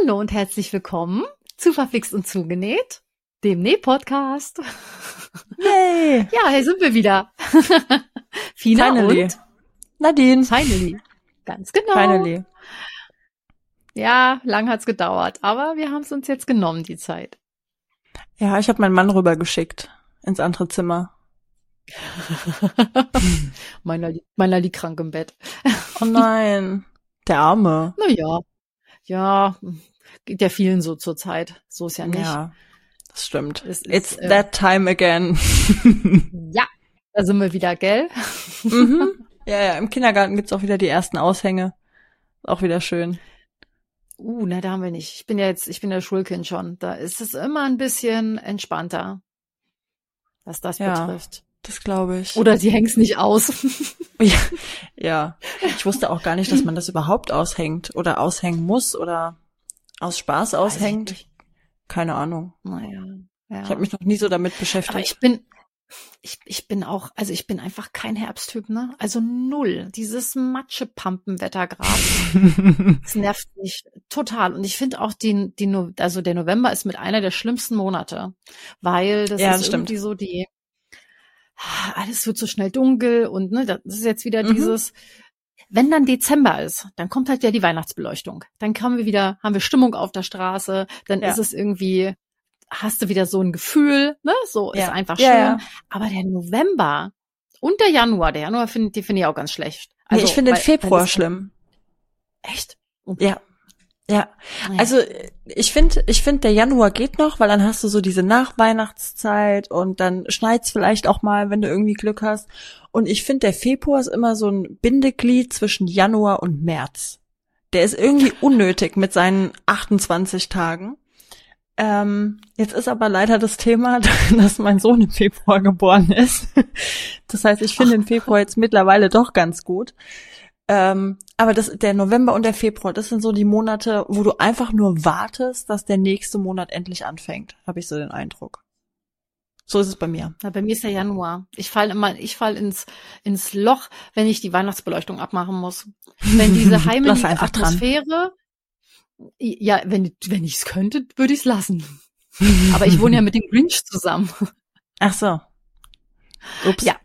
Hallo und herzlich willkommen zu Verflixt und Zugenäht, dem Näh-Podcast. Yay! Ja, hier sind wir wieder. Fina Finally. und Nadine. Finally. Ganz genau. Finally. Ja, lang hat's gedauert, aber wir haben es uns jetzt genommen, die Zeit. Ja, ich habe meinen Mann rübergeschickt ins andere Zimmer. meiner, meiner liegt krank im Bett. Oh nein. Der Arme. Na ja, geht ja vielen so zur Zeit. So ist ja nicht. Ja, das stimmt. Es ist, It's äh, that time again. Ja, da sind wir wieder, gell? mhm. Ja, ja, im Kindergarten gibt's auch wieder die ersten Aushänge. Auch wieder schön. Uh, ne, da haben wir nicht. Ich bin ja jetzt, ich bin ja Schulkind schon. Da ist es immer ein bisschen entspannter, was das Ja. betrifft. Das glaube ich. Oder sie hängt's nicht aus. Ja, ja. Ich wusste auch gar nicht, dass man das überhaupt aushängt oder aushängen muss oder aus Spaß aushängt. Keine Ahnung. Naja. Ja. Ich habe mich noch nie so damit Aber beschäftigt. ich bin, ich, ich bin auch, also ich bin einfach kein Herbsttyp, ne? Also null. Dieses Matschepampenwetter gerade. Das nervt mich total. Und ich finde auch den, die, No- also der November ist mit einer der schlimmsten Monate, weil das Ja, ist das stimmt. irgendwie so die, alles wird so schnell dunkel und ne, das ist jetzt wieder Mhm. dieses, wenn dann Dezember ist, dann kommt halt ja die Weihnachtsbeleuchtung. Dann haben wir wieder, haben wir Stimmung auf der Straße, dann Ja. ist es irgendwie, hast du wieder so ein Gefühl, ne, so ist Ja. einfach schön. Ja. Aber der November und der Januar, der Januar finde die finde ich auch ganz schlecht. nee, ich finde den Februar schlimm. Echt? Oh, Ja. Ja. Also ich finde, ich finde, der Januar geht noch, weil dann hast du so diese Nachweihnachtszeit und dann schneit's vielleicht auch mal, wenn du irgendwie Glück hast. Und ich finde, der Februar ist immer so ein Bindeglied zwischen Januar und März. Der ist irgendwie unnötig mit seinen 28 Tagen. Ähm, jetzt ist aber leider das Thema, dass mein Sohn im Februar geboren ist. Das heißt, ich finde den Februar jetzt mittlerweile doch ganz gut. Ähm, aber das, der November und der Februar, das sind so die Monate, wo du einfach nur wartest, dass der nächste Monat endlich anfängt, habe ich so den Eindruck. So ist es bei mir. Na, bei mir ist der Januar. Ich fall immer, ich fall ins, ins Loch, wenn ich die Weihnachtsbeleuchtung abmachen muss. Wenn diese heimelige dran. Atmosphäre, ja, wenn, wenn ich es könnte, würde ich es lassen. Aber ich wohne ja mit dem Grinch zusammen. Ach so. Ups. Ja.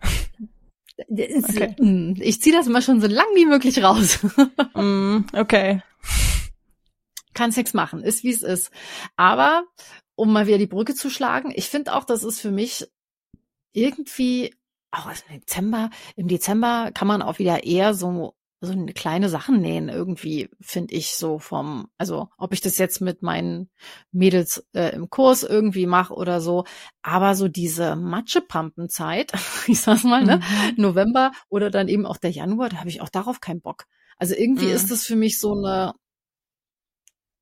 Ist- Okay. mm, Ich ziehe das immer schon so lang wie möglich raus. Mm, okay. Kannst nichts machen, ist wie es ist. Aber um mal wieder die Brücke zu schlagen, ich finde auch, das ist für mich irgendwie auch im Dezember. Im Dezember kann man auch wieder eher so so eine kleine Sachen nähen irgendwie finde ich so vom also ob ich das jetzt mit meinen Mädels äh, im Kurs irgendwie mache oder so aber so diese Matschepampenzeit ich sag's mal ne Mhm. November oder dann eben auch der Januar, da habe ich auch darauf keinen Bock. Also irgendwie Mhm. ist das für mich so eine,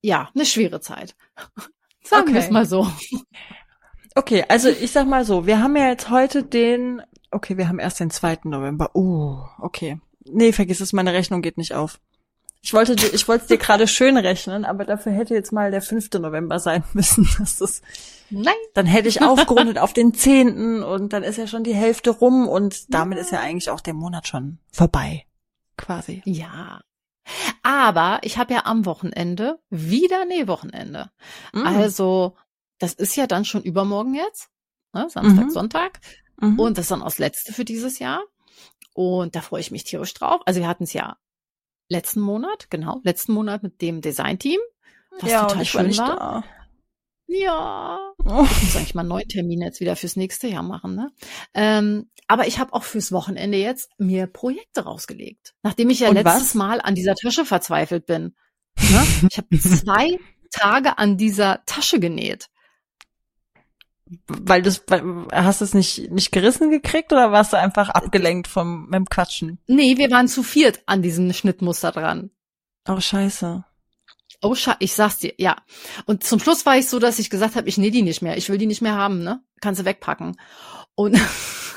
ja, eine schwere Zeit. Sagen wir es Okay. mal so. Okay, also ich sag mal so, wir haben ja jetzt heute den, okay, wir haben erst den 2. November. Uh, okay. Nee, vergiss es, meine Rechnung geht nicht auf. Ich wollte dir, ich wollte es dir gerade schön rechnen, aber dafür hätte jetzt mal der 5. November sein müssen. Das ist, Nein. dann hätte ich aufgerundet auf den 10. und dann ist ja schon die Hälfte rum und damit ist ja eigentlich auch der Monat schon vorbei. Quasi. Ja. Aber ich habe ja am Wochenende wieder Nähwochenende. Mm. Also, das ist ja dann schon übermorgen jetzt. Ne? Samstag, Mhm. Sonntag. Mhm. Und das ist dann auch das letzte für dieses Jahr. Und da freue ich mich tierisch drauf. Also wir hatten es ja letzten Monat, genau, letzten Monat mit dem Designteam, was ja, total ich war schön war. da. Ja, Oh. ich muss eigentlich mal einen neuen Termin jetzt wieder fürs nächste Jahr machen. Ne? Ähm, aber ich habe auch fürs Wochenende jetzt mir Projekte rausgelegt. Nachdem ich ja Und letztes was? Mal an dieser Tasche verzweifelt bin. Ne? Ich habe zwei Tage an dieser Tasche genäht. Weil weil, hast du es nicht nicht gerissen gekriegt oder warst du einfach abgelenkt vom dem Quatschen? Nee, wir waren zu viert an diesem Schnittmuster dran. Oh Scheiße. Oh, Scha ich sag's dir, ja. Und zum Schluss war ich so, dass ich gesagt habe, ich nähe die nicht mehr. Ich will die nicht mehr haben, ne? Kannst du wegpacken. Und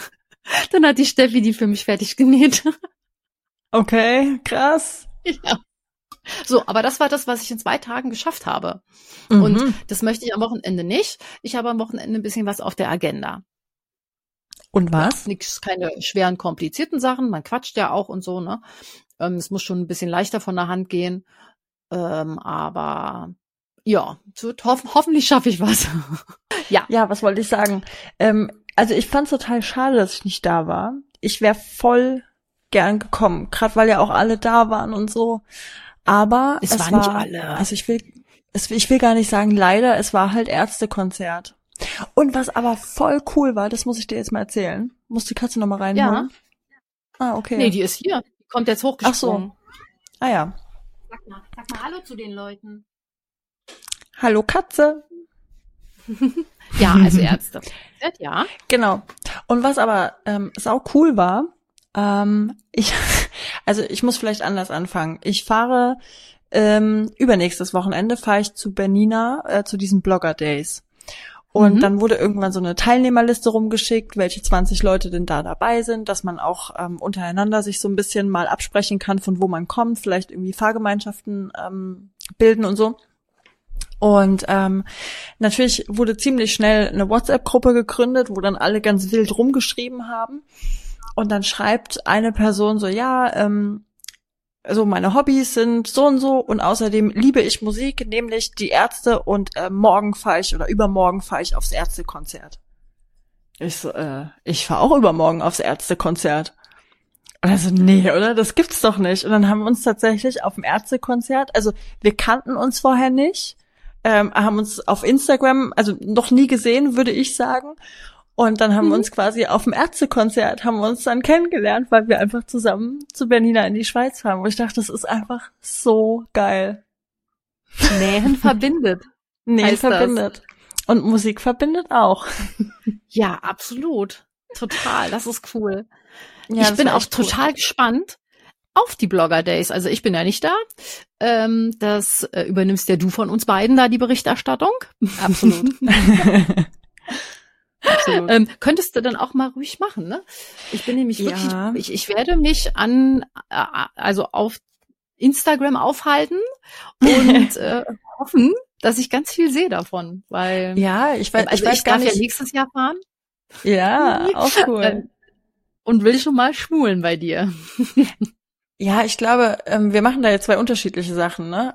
dann hat die Steffi die für mich fertig genäht. Okay, krass. ja. So, aber das war das, was ich in zwei Tagen geschafft habe. Mhm. Und das möchte ich am Wochenende nicht. Ich habe am Wochenende ein bisschen was auf der Agenda. Und was? Nix, keine schweren, komplizierten Sachen. Man quatscht ja auch und so, ne? Ähm, es muss schon ein bisschen leichter von der Hand gehen. Ähm, aber ja, wird hoff hoffentlich schaffe ich was. ja. Ja, was wollte ich sagen? Ähm, also ich fand es total schade, dass ich nicht da war. Ich wäre voll gern gekommen, gerade weil ja auch alle da waren und so. Aber es, es waren war, nicht alle. Also ich will, es, ich will gar nicht sagen leider, es war halt Ärztekonzert. Und was aber voll cool war, das muss ich dir jetzt mal erzählen. Muss die Katze noch mal reinholen? Ja. Ah, okay. Nee, die ist hier. Die kommt jetzt hochgesprungen. Ach so. Ah ja. Sag mal, sag mal Hallo zu den Leuten. Hallo Katze. ja, also Ärzte. ja. Genau. Und was aber ähm, sau cool war, ähm, ich, also ich muss vielleicht anders anfangen. Ich fahre ähm, übernächstes Wochenende fahre ich zu Bernina äh, zu diesen Blogger Days. Und mhm. dann wurde irgendwann so eine Teilnehmerliste rumgeschickt, welche 20 Leute denn da dabei sind, dass man auch ähm, untereinander sich so ein bisschen mal absprechen kann, von wo man kommt, vielleicht irgendwie Fahrgemeinschaften ähm, bilden und so. Und ähm, natürlich wurde ziemlich schnell eine WhatsApp-Gruppe gegründet, wo dann alle ganz wild rumgeschrieben haben. Und dann schreibt eine Person so, ja, ähm, also meine Hobbys sind so und so und außerdem liebe ich Musik, nämlich die Ärzte und äh, morgen fahre ich oder übermorgen fahre ich aufs Ärztekonzert. Ich so, äh, ich fahre auch übermorgen aufs Ärztekonzert. Also nee, oder? Das gibt's doch nicht. Und dann haben wir uns tatsächlich auf dem Ärztekonzert, also wir kannten uns vorher nicht, ähm, haben uns auf Instagram, also noch nie gesehen, würde ich sagen. Und dann haben mhm. wir uns quasi auf dem Ärztekonzert, haben wir uns dann kennengelernt, weil wir einfach zusammen zu Bernina in die Schweiz fahren. Wo ich dachte, das ist einfach so geil. Nähen verbindet. Nähen verbindet. Das. Und Musik verbindet auch. Ja, absolut. Total. Das ist cool. Ja, ich bin auch cool. total gespannt auf die Blogger Days. Also ich bin ja nicht da. Ähm, das äh, übernimmst ja du von uns beiden da die Berichterstattung. Absolut. Ähm, könntest du dann auch mal ruhig machen, ne? Ich bin nämlich wirklich, ja. ich, ich werde mich an, äh, also auf Instagram aufhalten und äh, hoffen, dass ich ganz viel sehe davon, weil ja, ich weiß, also ich weiß ich gar nicht. ja nächstes Jahr fahren. Ja, auch cool. Ähm, und will schon mal schmulen bei dir. ja, ich glaube, ähm, wir machen da jetzt zwei unterschiedliche Sachen, ne?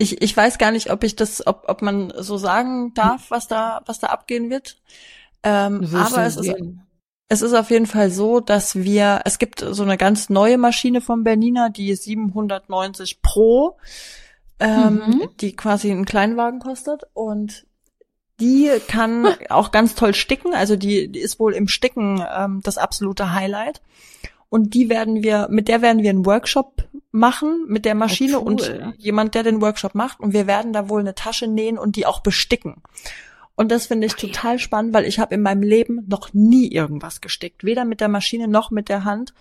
Ich, ich weiß gar nicht, ob ich das, ob, ob man so sagen darf, was da, was da abgehen wird. Ähm, aber es ist, es ist auf jeden Fall so, dass wir, es gibt so eine ganz neue Maschine von Bernina, die 790 Pro, ähm, mhm. die quasi einen Kleinwagen kostet und die kann auch ganz toll sticken, also die, die ist wohl im Sticken ähm, das absolute Highlight und die werden wir, mit der werden wir einen Workshop machen mit der Maschine oh, cool. und jemand, der den Workshop macht und wir werden da wohl eine Tasche nähen und die auch besticken. Und das finde ich okay. total spannend, weil ich habe in meinem Leben noch nie irgendwas gestickt, weder mit der Maschine noch mit der Hand.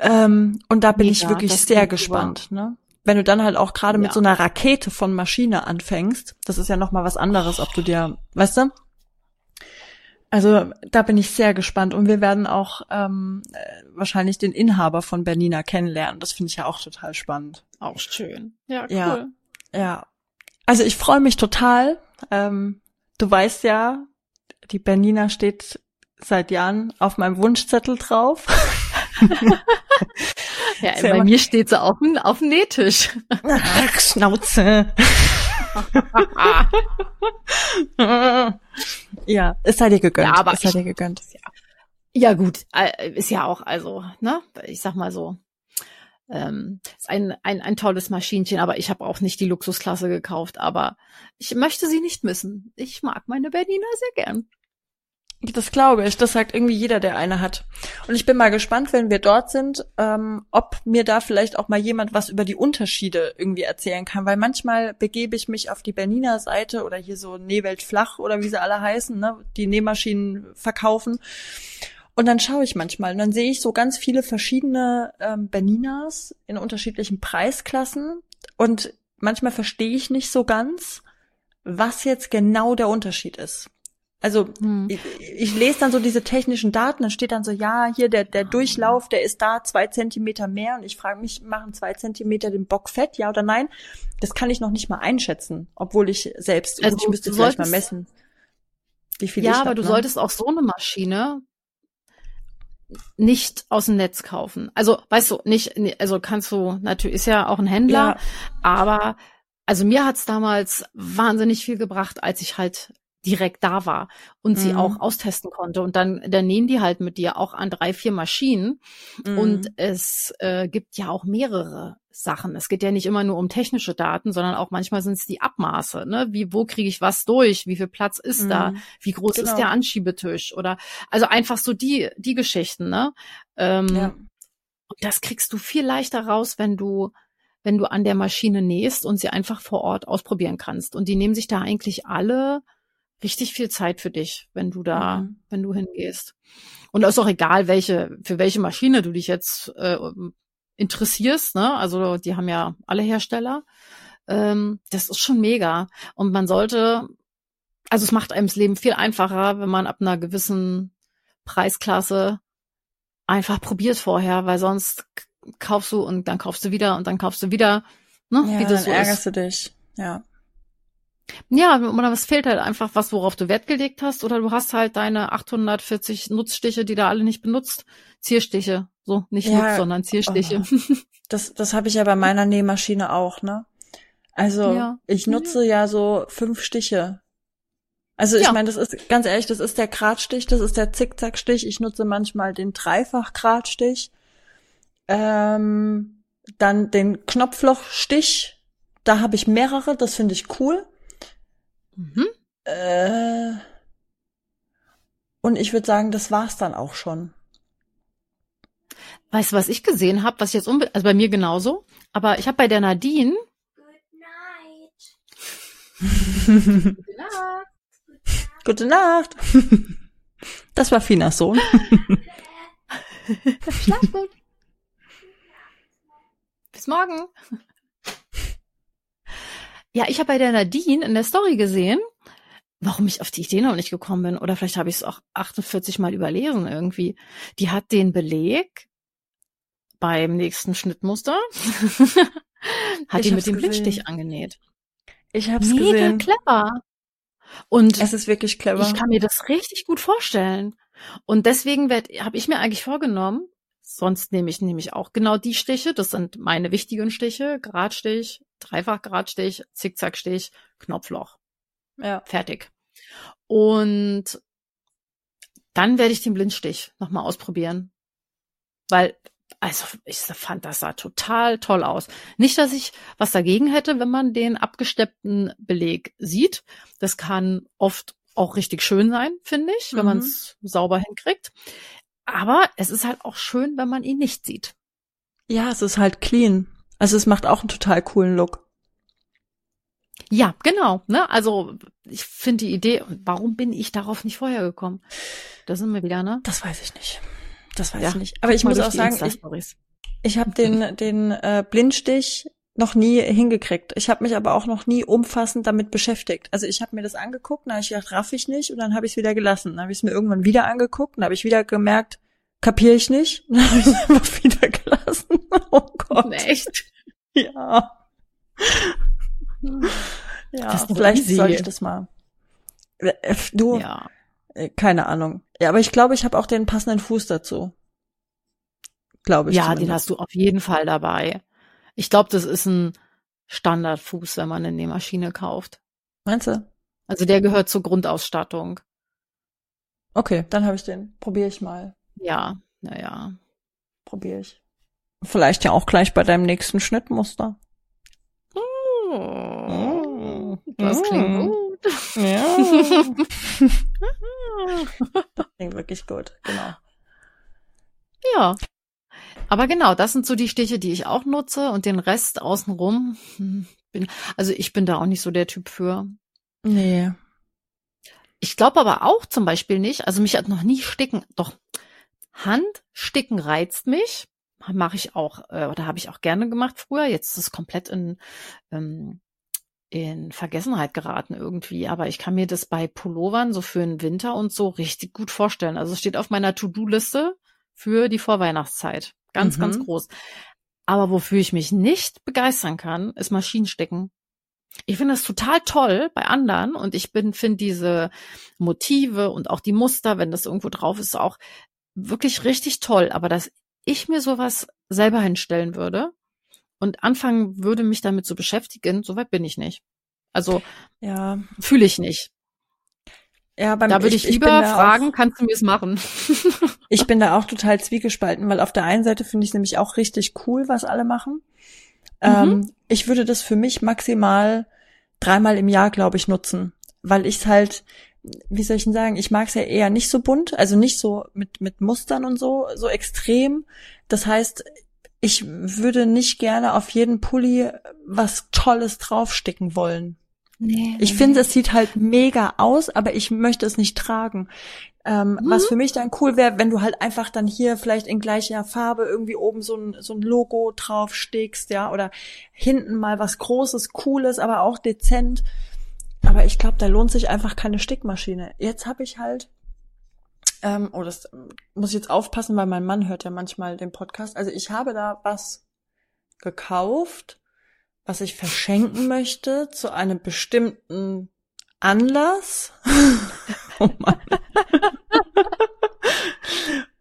Ähm, und da bin Mega, ich wirklich sehr gespannt. Ne? Wenn du dann halt auch gerade ja. mit so einer Rakete von Maschine anfängst, das ist ja noch mal was anderes, ob du dir, weißt du? Also da bin ich sehr gespannt und wir werden auch ähm, äh, wahrscheinlich den Inhaber von Bernina kennenlernen. Das finde ich ja auch total spannend. Auch schön. Ja, cool. Ja, ja. Also ich freue mich total. Ähm, du weißt ja, die Bernina steht seit Jahren auf meinem Wunschzettel drauf. ja, bei mir steht sie auf dem, auf dem Nähtisch. Ach, Schnauze. ja, es sei dir gegönnt. Ja, aber es sei dir gegönnt. Ja, ja gut, äh, ist ja auch, also, ne, ich sag mal so, ähm, ist ein, ein, ein tolles Maschinchen, aber ich habe auch nicht die Luxusklasse gekauft, aber ich möchte sie nicht missen. Ich mag meine Berliner sehr gern. Das glaube ich. Das sagt irgendwie jeder, der eine hat. Und ich bin mal gespannt, wenn wir dort sind, ähm, ob mir da vielleicht auch mal jemand was über die Unterschiede irgendwie erzählen kann. Weil manchmal begebe ich mich auf die Berniner Seite oder hier so Nähwelt flach oder wie sie alle heißen, ne, die Nähmaschinen verkaufen. Und dann schaue ich manchmal und dann sehe ich so ganz viele verschiedene ähm, Berninas in unterschiedlichen Preisklassen. Und manchmal verstehe ich nicht so ganz, was jetzt genau der Unterschied ist. Also hm. ich, ich lese dann so diese technischen Daten, dann steht dann so, ja, hier der, der Durchlauf, der ist da zwei Zentimeter mehr und ich frage mich, machen zwei Zentimeter den Bock fett, ja oder nein? Das kann ich noch nicht mal einschätzen, obwohl ich selbst, also, ich müsste vielleicht mal messen. Wie viel ja, aber hab, du ne? solltest auch so eine Maschine nicht aus dem Netz kaufen. Also, weißt du, nicht, also kannst du, natürlich ist ja auch ein Händler, ja. aber also mir hat's damals wahnsinnig viel gebracht, als ich halt direkt da war und mhm. sie auch austesten konnte. Und dann, dann nehmen die halt mit dir auch an drei, vier Maschinen. Mhm. Und es äh, gibt ja auch mehrere Sachen. Es geht ja nicht immer nur um technische Daten, sondern auch manchmal sind es die Abmaße. Ne? Wie, wo kriege ich was durch? Wie viel Platz ist mhm. da? Wie groß genau. ist der Anschiebetisch? Oder also einfach so die, die Geschichten, ne? Ähm, ja. Und das kriegst du viel leichter raus, wenn du wenn du an der Maschine nähst und sie einfach vor Ort ausprobieren kannst. Und die nehmen sich da eigentlich alle richtig viel Zeit für dich, wenn du da, mhm. wenn du hingehst. Und ist auch egal, welche, für welche Maschine du dich jetzt äh, interessierst, ne? Also die haben ja alle Hersteller. Ähm, das ist schon mega. Und man sollte, also es macht einem das Leben viel einfacher, wenn man ab einer gewissen Preisklasse einfach probiert vorher, weil sonst kaufst du und dann kaufst du wieder und dann kaufst du wieder, ne? Ja, Wie das dann so ärgerst ist. du dich, ja. Ja, oder es fehlt halt einfach was, worauf du Wert gelegt hast, oder du hast halt deine 840 Nutzstiche, die da alle nicht benutzt. Zierstiche, so nicht ja, Nutz, sondern Zierstiche. Oh. Das, das habe ich ja bei meiner Nähmaschine auch, ne? Also ja. ich nutze ja so fünf Stiche. Also ich ja. meine, das ist ganz ehrlich, das ist der Gradstich, das ist der Zickzackstich. Ich nutze manchmal den Dreifach-Gradstich. Ähm, dann den Knopflochstich. Da habe ich mehrere, das finde ich cool. Mhm. Äh, und ich würde sagen, das war's dann auch schon. Weißt du, was ich gesehen habe, was jetzt unbe also bei mir genauso, aber ich habe bei der Nadine Good night. Gute Nacht. Gute Nacht. Das war Finas Sohn. Schlaf gut. Bis morgen. Ja, ich habe bei der Nadine in der Story gesehen, warum ich auf die Idee noch nicht gekommen bin. Oder vielleicht habe ich es auch 48 Mal überlesen irgendwie. Die hat den Beleg beim nächsten Schnittmuster, hat ich die mit dem Blindstich angenäht. Ich habe es gesehen. clever. Und es ist wirklich clever. Ich kann mir das richtig gut vorstellen. Und deswegen habe ich mir eigentlich vorgenommen, sonst nehme ich nämlich auch genau die Stiche, das sind meine wichtigen Stiche, Gradstich, Dreifach-Gradstich, Zickzackstich, Knopfloch. Ja. Fertig. Und dann werde ich den Blindstich nochmal ausprobieren. Weil, also ich fand, das sah total toll aus. Nicht, dass ich was dagegen hätte, wenn man den abgesteppten Beleg sieht. Das kann oft auch richtig schön sein, finde ich, wenn mhm. man es sauber hinkriegt. Aber es ist halt auch schön, wenn man ihn nicht sieht. Ja, es ist halt clean. Also es macht auch einen total coolen Look. Ja, genau. Ne? Also ich finde die Idee, warum bin ich darauf nicht vorher gekommen? Da sind wir wieder, ne? Das weiß ich nicht. Das weiß ja, ich nicht. Aber ich muss auch sagen, ich, ich habe den, den äh, Blindstich noch nie hingekriegt. Ich habe mich aber auch noch nie umfassend damit beschäftigt. Also ich habe mir das angeguckt, dann habe ich gedacht, raff ich nicht und dann habe ich es wieder gelassen. Dann habe ich es mir irgendwann wieder angeguckt, dann habe ich wieder gemerkt, kapiere ich nicht. Dann habe ich es einfach wieder gelassen. Oh Gott. Echt? Ja. Ja, vielleicht soll ich das mal. Äh, du, ja. Äh, keine Ahnung. Ja, aber ich glaube, ich habe auch den passenden Fuß dazu. Glaube ich. Ja, zumindest. den hast du auf jeden Fall dabei. Ich glaube, das ist ein Standardfuß, wenn man eine Nähmaschine kauft. Meinst du? Also der gehört zur Grundausstattung. Okay, dann habe ich den. Probiere ich mal. Ja, naja. Probiere ich. Vielleicht ja auch gleich bei deinem nächsten Schnittmuster. Oh, das klingt mm. gut. Ja. das klingt wirklich gut, genau. Ja. Aber genau, das sind so die Stiche, die ich auch nutze und den Rest außenrum hm, bin, also ich bin da auch nicht so der Typ für. Nee. Ich glaube aber auch zum Beispiel nicht, also mich hat noch nie Sticken, doch Handsticken reizt mich, mache ich auch, äh, oder habe ich auch gerne gemacht früher. Jetzt ist es komplett in, ähm, in Vergessenheit geraten irgendwie. Aber ich kann mir das bei Pullovern so für den Winter und so richtig gut vorstellen. Also es steht auf meiner To-Do-Liste für die Vorweihnachtszeit. Ganz, mhm. ganz groß. Aber wofür ich mich nicht begeistern kann, ist Maschinenstecken. Ich finde das total toll bei anderen und ich bin finde diese Motive und auch die Muster, wenn das irgendwo drauf ist, auch wirklich richtig toll. Aber dass ich mir sowas selber hinstellen würde und anfangen würde, mich damit zu beschäftigen, soweit bin ich nicht. Also Ja. fühle ich nicht. Ja, beim, Da würde ich, bin lieber da fragen, Auch, kannst du mir es machen? ich bin da auch total zwiegespalten, weil auf der einen Seite finde ich nämlich auch richtig cool, was alle machen. Mhm. Ähm, ich würde das für mich maximal dreimal im Jahr, glaube ich, nutzen, weil ich es halt, wie soll ich denn sagen, ich mag es ja eher nicht so bunt, also nicht so mit, mit Mustern und so, so extrem. Das heißt, ich würde nicht gerne auf jeden Pulli was Tolles draufsticken wollen. Nee, Ich finde, es sieht halt mega aus, aber ich möchte es nicht tragen. Ähm, Was für mich dann cool wäre, wenn du halt einfach dann hier vielleicht in gleicher Farbe irgendwie oben so ein, so ein Logo drauf stickst, ja, oder hinten mal was Großes, Cooles, aber auch dezent. Aber ich glaube, da lohnt sich einfach keine Stickmaschine. Jetzt habe ich halt, ähm, oh, das ähm, muss ich jetzt aufpassen, weil mein Mann hört ja manchmal den Podcast. Also ich habe da was gekauft, was ich verschenken möchte zu einem bestimmten Anlass. oh Mann.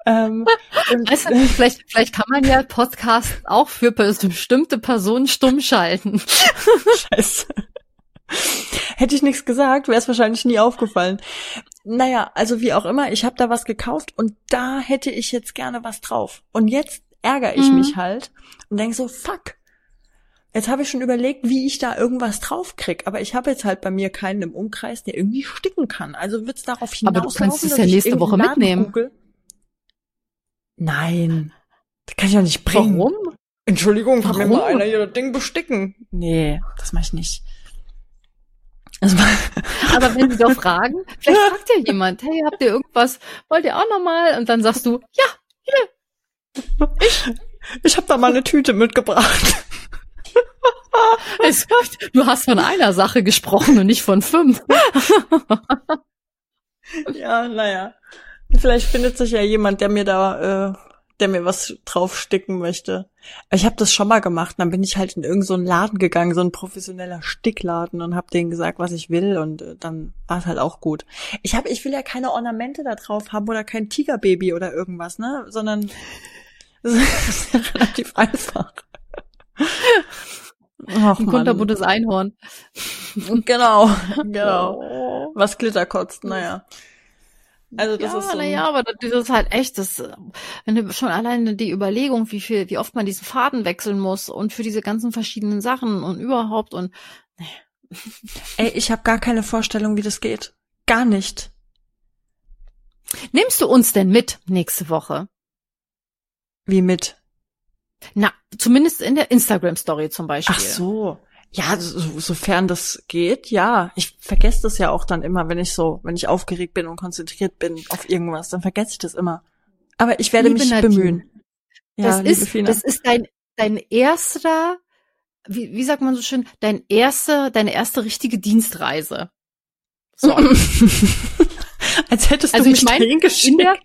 ähm, Weißt du, vielleicht, vielleicht kann man ja Podcast auch für bestimmte Personen stumm schalten. Scheiße. Hätte ich nichts gesagt, wäre es wahrscheinlich nie aufgefallen. Naja, also wie auch immer, ich habe da was gekauft und da hätte ich jetzt gerne was drauf. Und jetzt ärgere ich Mhm. mich halt und denk so, fuck. Jetzt habe ich schon überlegt, wie ich da irgendwas drauf krieg, aber ich habe jetzt halt bei mir keinen im Umkreis, der irgendwie sticken kann. Also wird's darauf Aber hinauslaufen, du kannst es ja nächste Woche Laden mitnehmen. google? Nein, das kann ich doch nicht bringen. Warum? Entschuldigung, kann mir mal einer hier das Ding besticken? Nee, das mache ich nicht. Mach, Aber wenn sie doch fragen, vielleicht fragt ja jemand, hey, habt ihr irgendwas, wollt ihr auch nochmal? Und dann sagst du, ja, ich habe da mal eine Tüte mitgebracht. es, du hast von einer Sache gesprochen und nicht von fünf. ja, naja. Vielleicht findet sich ja jemand, der mir da, äh, der mir was draufsticken möchte. Ich habe das schon mal gemacht. Dann bin ich halt in irgendeinen so einen Laden gegangen, so ein professioneller Stickladen und habe denen gesagt, was ich will und äh, dann war es halt auch gut. Ich habe, ich will ja keine Ornamente da drauf haben oder kein Tigerbaby oder irgendwas, ne, sondern das ist ja relativ einfach. Ach, Ein kunterbuntes Einhorn. Genau, genau. Was Glitter kotzt, naja. Also das ja, ist so. ein- naja, aber das ist halt echt, das, wenn du schon alleine die Überlegung, wie viel, wie oft man diesen Faden wechseln muss und für diese ganzen verschiedenen Sachen und überhaupt und Ey, ich habe gar keine Vorstellung, wie das geht. Gar nicht. nimmst du uns denn mit nächste Woche? Wie mit? Na, zumindest in der Instagram-Story zum Beispiel. Ach so. Ja, so, sofern das geht, ja. Ich vergesse das ja auch dann immer, wenn ich so, wenn ich aufgeregt bin und konzentriert bin auf irgendwas, dann vergesse ich das immer. Aber ich werde Liebe mich Nadine, bemühen. Ja, das ist, Fina. das ist dein, dein erster, wie, wie sagt man so schön, dein erste, deine erste richtige Dienstreise. So. Als hättest Also du ich mich mein, dahin geschickt. in der-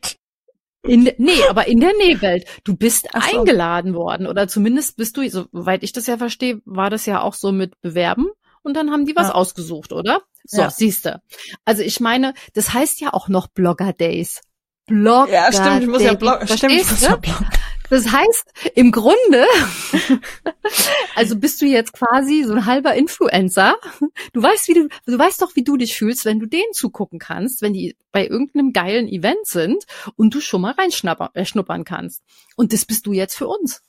In, nee, aber in der Nähwelt. Du bist so. eingeladen worden oder zumindest bist du, soweit ich das ja verstehe, war das ja auch so mit Bewerben und dann haben die was Ja. ausgesucht, oder? So, Ja. siehste. Also ich meine, das heißt ja auch noch Blogger Days. Blogger ja, stimmt, ich muss ja Days. bloggen. Stimmt, ich muss ja bloggen. Das heißt, im Grunde, also bist du jetzt quasi so ein halber Influencer. Du weißt, wie du, du weißt doch, wie du dich fühlst, wenn du denen zugucken kannst, wenn die bei irgendeinem geilen Event sind und du schon mal reinschnuppern äh, kannst. Und das bist du jetzt für uns.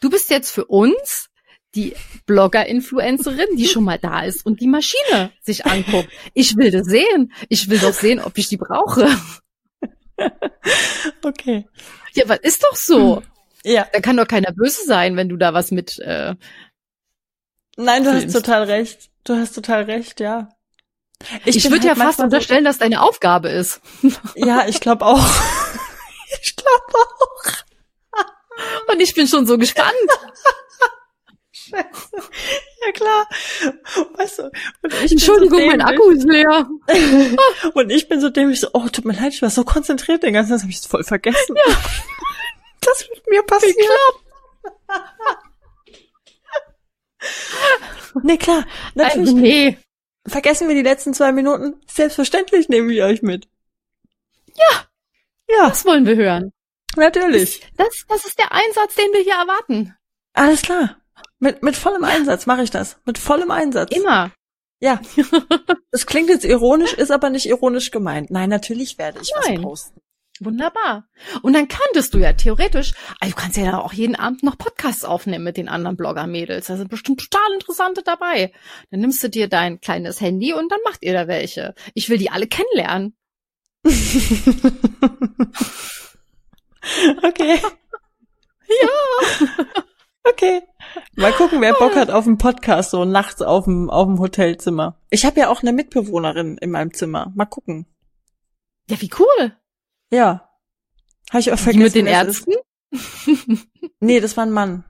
Du bist jetzt für uns die Blogger-Influencerin, die schon mal da ist und die Maschine sich anguckt. Ich will das sehen. Ich will doch sehen, ob ich die brauche. Okay. Ja, was ist doch so. Ja. Da kann doch keiner böse sein, wenn du da was mit. Äh, Nein, du hast Filmst. total recht. Du hast total recht, ja. ich bin würde ja halt fast manchmal unterstellen, dass deine Aufgabe ist. Ja, ich glaube auch. ich glaube auch. Und ich bin schon so gespannt. Scheiße. Ja klar. Weißt du, Entschuldigung, so mein. Akku ist leer. Und ich bin so dämlich so, oh, tut mir leid, ich war so konzentriert den ganzen Tag, habe ich es voll vergessen. Ja. Das wird mir passieren. Nee, klar. Natürlich. Also, nee. Vergessen wir die letzten zwei Minuten. Selbstverständlich nehmen wir euch mit. Ja. Ja, Das wollen wir hören. natürlich. Das, das ist der Einsatz, den wir hier erwarten. Alles klar. Mit, mit vollem Einsatz mache ich das. Mit vollem Einsatz. Immer. Ja. Das klingt jetzt ironisch, ist aber nicht ironisch gemeint. Nein, natürlich werde ich Nein. was posten. Wunderbar. Und dann könntest du ja theoretisch, also du kannst ja auch jeden Abend noch Podcasts aufnehmen mit den anderen Blogger-Mädels. Da sind bestimmt total interessante dabei. Dann nimmst du dir dein kleines Handy und dann macht ihr da welche. Ich will die alle kennenlernen. okay. Ja. Okay. Mal gucken, wer Bock hat auf einen Podcast so nachts auf dem, auf dem Hotelzimmer. Ich habe ja auch eine Mitbewohnerin in meinem Zimmer. Mal gucken. Ja, wie cool. Ja. Habe ich auch Die vergessen. mit den ist. Ärzten? Nee, das war ein Mann.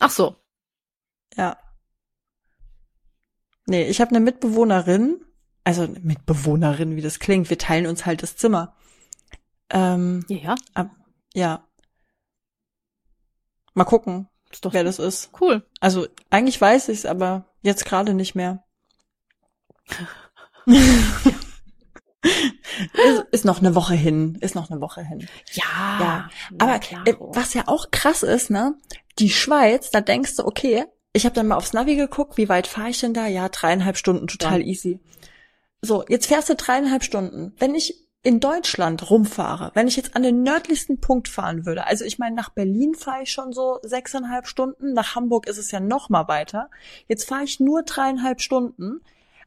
Ach so. Ja. Nee, ich habe eine Mitbewohnerin. Also eine Mitbewohnerin, wie das klingt. Wir teilen uns halt das Zimmer. Ähm, Ja, ja. ab, ja. Mal gucken, wer das ist. cool. Also eigentlich weiß ich's, aber jetzt gerade nicht mehr. ist, ist noch eine Woche hin. Ist noch eine Woche hin. Ja. Ja, Aber klar. äh, was ja auch krass ist, ne? Die Schweiz, da denkst du, okay, ich habe dann mal aufs Navi geguckt, wie weit fahre ich denn da? Ja, dreieinhalb Stunden, total Ja. easy. So, jetzt fährst du dreieinhalb Stunden. Wenn ich in Deutschland rumfahre, wenn ich jetzt an den nördlichsten Punkt fahren würde, also ich meine, nach Berlin fahre ich schon so sechseinhalb Stunden, nach Hamburg ist es ja noch mal weiter. Jetzt fahre ich nur dreieinhalb Stunden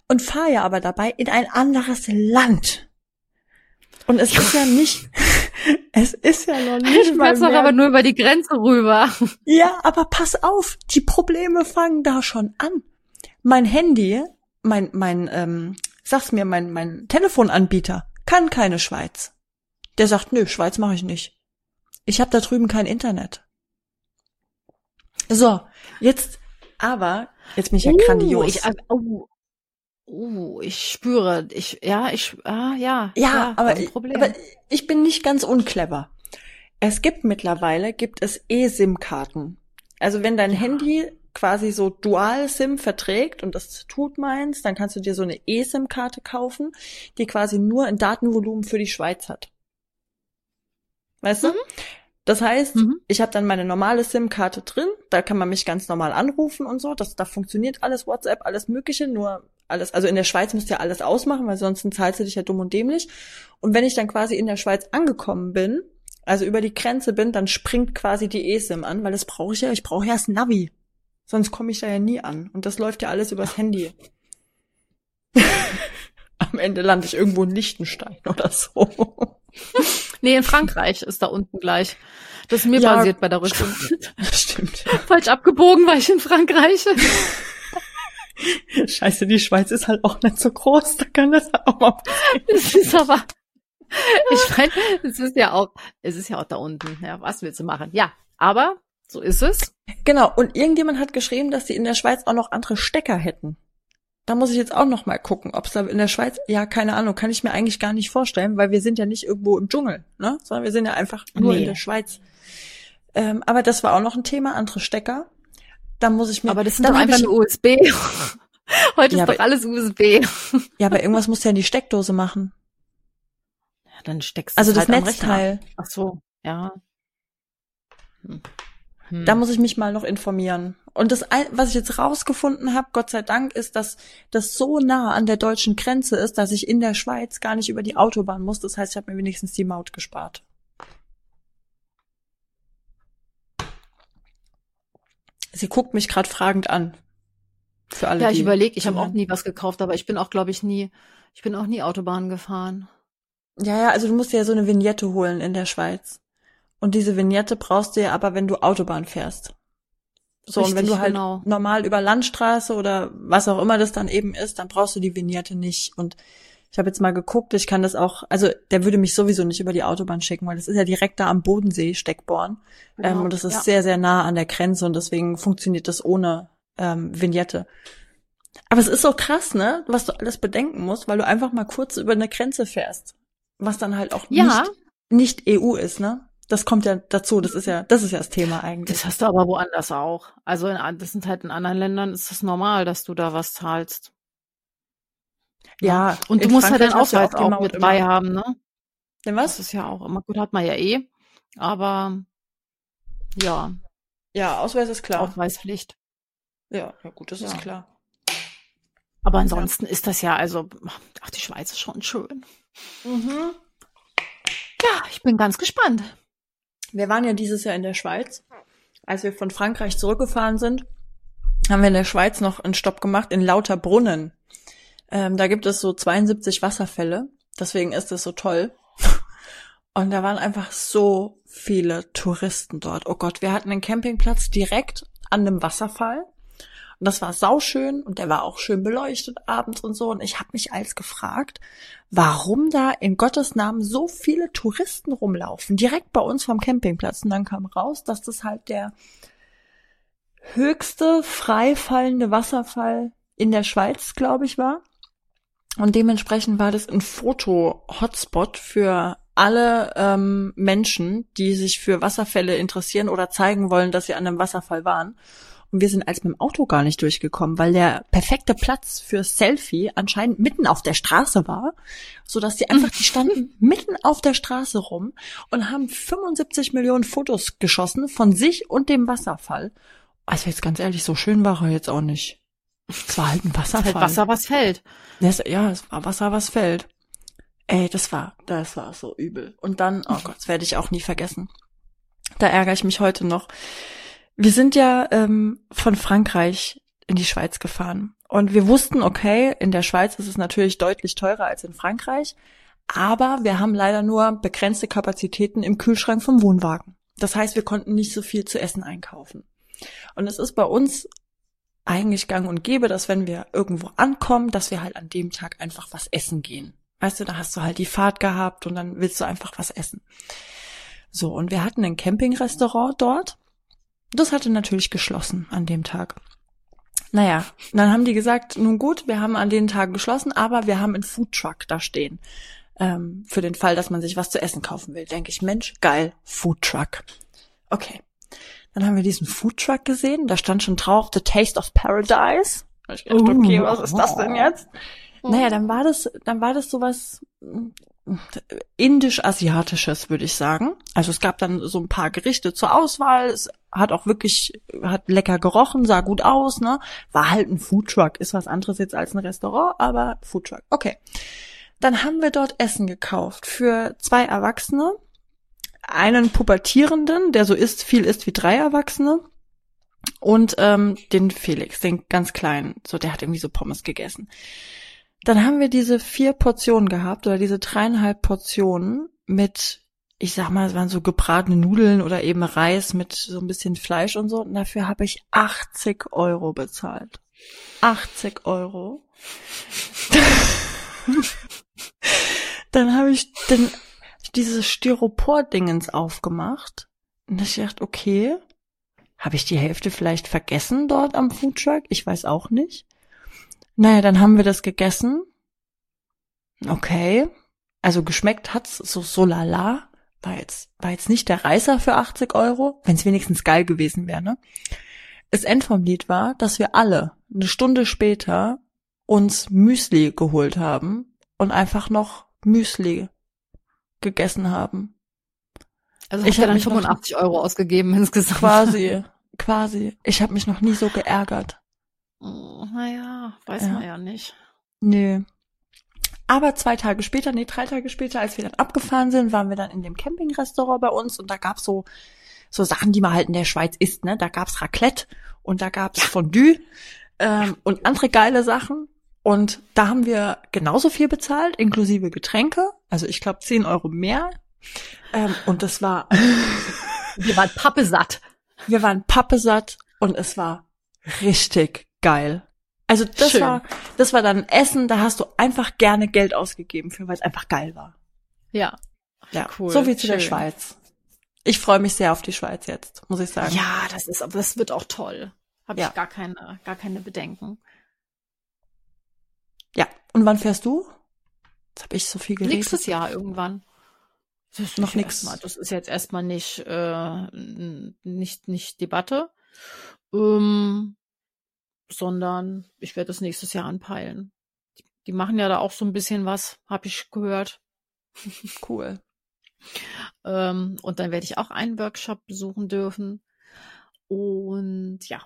und fahre ja aber dabei in ein anderes Land. Und es ist ja nicht, es ist ja noch nicht Du mal fährst doch aber nur über die Grenze rüber. ja, aber pass auf, die Probleme fangen da schon an. Mein Handy, mein, mein, ähm, sag's mir, mein, mein Telefonanbieter kann keine Schweiz. Der sagt, nö, Schweiz mache ich nicht. Ich habe da drüben kein Internet. So, jetzt, aber, jetzt bin ich ja grandios. Ich, oh, oh, ich spüre, ich, ja, ich, ah, ja. Ja, aber, ein ich, Problem. aber ich bin nicht ganz unclever. Es gibt mittlerweile, gibt es eSIM-Karten. Also wenn dein Handy quasi so Dual-SIM verträgt und das tut meins, dann kannst du dir so eine eSIM-Karte kaufen, die quasi nur ein Datenvolumen für die Schweiz hat. Weißt du? Mhm. Das heißt, Mhm. ich habe dann meine normale SIM-Karte drin, da kann man mich ganz normal anrufen und so, das, da funktioniert alles, WhatsApp, alles Mögliche, nur alles, also in der Schweiz musst du ja alles ausmachen, weil sonst zahlst du dich ja dumm und dämlich. Und wenn ich dann quasi in der Schweiz angekommen bin, also über die Grenze bin, dann springt quasi die eSIM an, weil das brauche ich ja, ich brauche ja das Navi. Sonst komme ich da ja nie an. Und das läuft ja alles übers Handy. Am Ende lande ich irgendwo in Liechtenstein oder so. nee, in Frankreich ist da unten gleich. Das ist mir Ja, passiert bei der Rückkunft. Stimmt. Falsch abgebogen war ich in Frankreich. Scheiße, die Schweiz ist halt auch nicht so groß, da kann das auch mal Das ist aber, ich meine, es ist ja auch, es ist ja auch da unten. Ja, was willst du machen? Ja, aber so ist es. Genau, und irgendjemand hat geschrieben, dass die in der Schweiz auch noch andere Stecker hätten. Da muss ich jetzt auch noch mal gucken, ob es da in der Schweiz, ja, keine Ahnung, kann ich mir eigentlich gar nicht vorstellen, weil wir sind ja nicht irgendwo im Dschungel, ne? Sondern wir sind ja einfach nur Nee. in der Schweiz. Ähm, aber das war auch noch ein Thema, andere Stecker. Da muss ich mir. Aber das sind doch einfach nur USB. Heute Ja, ist doch alles USB. Ja, aber irgendwas muss ja in die Steckdose machen. Ja, dann steckst du Also das halt. Netzteil. Ach so, ja. Hm. Hm. Da muss ich mich mal noch informieren. Und das, was ich jetzt rausgefunden habe, Gott sei Dank, ist, dass das so nah an der deutschen Grenze ist, dass ich in der Schweiz gar nicht über die Autobahn muss. Das heißt, ich habe mir wenigstens die Maut gespart. Sie guckt mich gerade fragend an. Für alle. ja, ich überlege, ich habe auch nie was gekauft, aber ich bin auch, glaube ich, nie, ich bin auch nie Autobahn gefahren. Ja, ja, also du musst dir ja so eine Vignette holen in der Schweiz. Und diese Vignette brauchst du ja aber, wenn du Autobahn fährst. So, und wenn Richtig, du halt genau. normal über Landstraße oder was auch immer das dann eben ist, dann brauchst du die Vignette nicht. Und ich habe jetzt mal geguckt, ich kann das auch, also der würde mich sowieso nicht über die Autobahn schicken, weil das ist ja direkt da am Bodensee, Steckborn. Ähm, Genau, und das ist ja. sehr, sehr nah an der Grenze und deswegen funktioniert das ohne ähm, Vignette. Aber es ist so krass, ne, was du alles bedenken musst, weil du einfach mal kurz über eine Grenze fährst. Was dann halt auch Ja. nicht, nicht EU ist, ne? Das kommt ja dazu, das ist ja, das ist ja das Thema eigentlich. Das hast du aber woanders auch. Also in, das sind halt in anderen Ländern ist es normal, dass du da was zahlst. ja. Und du musst halt Frankreich deinen du ja Ausweis auch Maut mit bei haben, ne? Denn Das was? ist ja auch immer gut, hat man ja eh. Aber ja, Ja, Ausweis ist klar. Ausweispflicht. Ja, ja gut, das Ja. ist klar. Aber ansonsten ist das ja, also, ach, die Schweiz ist schon schön. Mhm. Ja, ich bin ganz gespannt. Wir waren ja dieses Jahr in der Schweiz. Als wir von Frankreich zurückgefahren sind, haben wir in der Schweiz noch einen Stopp gemacht in Lauterbrunnen. Ähm, da gibt es so 72 Wasserfälle. Deswegen ist es so toll. Und da waren einfach so viele Touristen dort. Oh Gott, wir hatten einen Campingplatz direkt an einem Wasserfall. Und das war sauschön und der war auch schön beleuchtet abends und so. Und ich habe mich als gefragt, warum da in Gottes Namen so viele Touristen rumlaufen, direkt bei uns vom Campingplatz. Und dann kam raus, dass das halt der höchste freifallende Wasserfall in der Schweiz, glaube ich, war. Und dementsprechend war das ein Foto-Hotspot für alle ähm, Menschen, die sich für Wasserfälle interessieren oder zeigen wollen, dass sie an einem Wasserfall waren. Und wir sind als mit dem Auto gar nicht durchgekommen, weil der perfekte Platz für Selfie anscheinend mitten auf der Straße war, so dass die einfach, die standen mitten auf der Straße rum und haben 75 Millionen Fotos geschossen von sich und dem Wasserfall. Also jetzt ganz ehrlich, so schön war er jetzt auch nicht. Es war halt ein Wasserfall. Halt Wasser, was fällt. Das, ja, es war Wasser, was fällt. Ey, das war, das war so übel. Und dann, oh Gott, das werde ich auch nie vergessen. Da ärgere ich mich heute noch. Wir sind ja ähm, von Frankreich in die Schweiz gefahren. Und wir wussten, okay, in der Schweiz ist es natürlich deutlich teurer als in Frankreich. Aber wir haben leider nur begrenzte Kapazitäten im Kühlschrank vom Wohnwagen. Das heißt, wir konnten nicht so viel zu essen einkaufen. Und es ist bei uns eigentlich gang und gäbe, dass wenn wir irgendwo ankommen, dass wir halt an dem Tag einfach was essen gehen. Weißt du, da hast du halt die Fahrt gehabt und dann willst du einfach was essen. So, und wir hatten ein Campingrestaurant dort. Das hatte natürlich geschlossen an dem Tag. Naja, dann haben die gesagt, nun gut, wir haben an den Tagen geschlossen, aber wir haben einen Foodtruck da stehen. Ähm, für den Fall, dass man sich was zu essen kaufen will. Denke ich, Mensch, geil, Foodtruck. Okay. Dann haben wir diesen Foodtruck gesehen. Da stand schon drauf, The Taste of Paradise. Ich gedacht, okay, was ist das denn jetzt? Naja, dann war das, dann war das sowas mm, indisch-asiatisches, würde ich sagen. Also es gab dann so ein paar Gerichte zur Auswahl. Es hat auch wirklich, hat lecker gerochen, sah gut aus, ne? War halt ein Foodtruck. Ist was anderes jetzt als ein Restaurant, aber Foodtruck. Okay. Dann haben wir dort Essen gekauft für zwei Erwachsene, einen Pubertierenden, der so isst, viel isst wie drei Erwachsene. Und ähm, den Felix, den ganz kleinen, so der hat irgendwie so Pommes gegessen. Dann haben wir diese vier Portionen gehabt oder diese dreieinhalb Portionen mit, ich sag mal, es waren so gebratene Nudeln oder eben Reis mit so ein bisschen Fleisch und so. Und dafür habe ich 80 Euro bezahlt. 80 Euro. dann habe ich dann dieses Styropor-Dingens aufgemacht. Und ich dachte, okay, habe ich die Hälfte vielleicht vergessen dort am Foodtruck? Ich weiß auch nicht. Naja, dann haben wir das gegessen. Okay. Also geschmeckt hat's so so lala. War jetzt, war jetzt nicht der Reißer für 80 Euro, wenn es wenigstens geil gewesen wäre, ne? Das End vom Lied war, dass wir alle eine Stunde später uns Müsli geholt haben und einfach noch Müsli gegessen haben. Also Ich habe hab dann mich noch- 85 Euro ausgegeben insgesamt. Quasi, quasi. Ich habe mich noch nie so geärgert. Oh, naja, weiß Ja. man ja nicht. Nö. Aber zwei Tage später, nee, drei Tage später, als wir dann abgefahren sind, waren wir dann in dem Campingrestaurant bei uns und da gab's so, so Sachen, die man halt in der Schweiz isst, ne? Da gab's Raclette und da gab's Fondue ähm, und andere geile Sachen. Und da haben wir genauso viel bezahlt, inklusive Getränke. Also ich glaube 10 Euro mehr. Ähm, und das war, Wir waren pappesatt. wir waren pappesatt und es war richtig geil. Also das Schön. war, das war dann Essen, da hast du einfach gerne Geld ausgegeben für, weil es einfach geil war. Ja. Ja, Cool, so wie zu der schön. Schweiz. Ich freue mich sehr auf die Schweiz jetzt, muss ich sagen. Ja, das ist, aber das wird auch toll. Habe Ja. ich gar keine, gar keine Bedenken. Ja. Und wann fährst du? Jetzt habe ich so viel geredet. Nächstes Jahr irgendwann. Das ist Noch erstmal- Das ist jetzt erstmal nicht, äh, nicht, nicht Debatte, ähm, sondern ich werde das nächstes Jahr anpeilen. Die, die machen ja da auch so ein bisschen was, habe ich gehört. Cool. Ähm, und dann werde ich auch einen Workshop besuchen dürfen. Und ja,